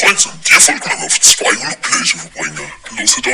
Kreuz und dir auf zwei Lookbleche verbringen. Los, da.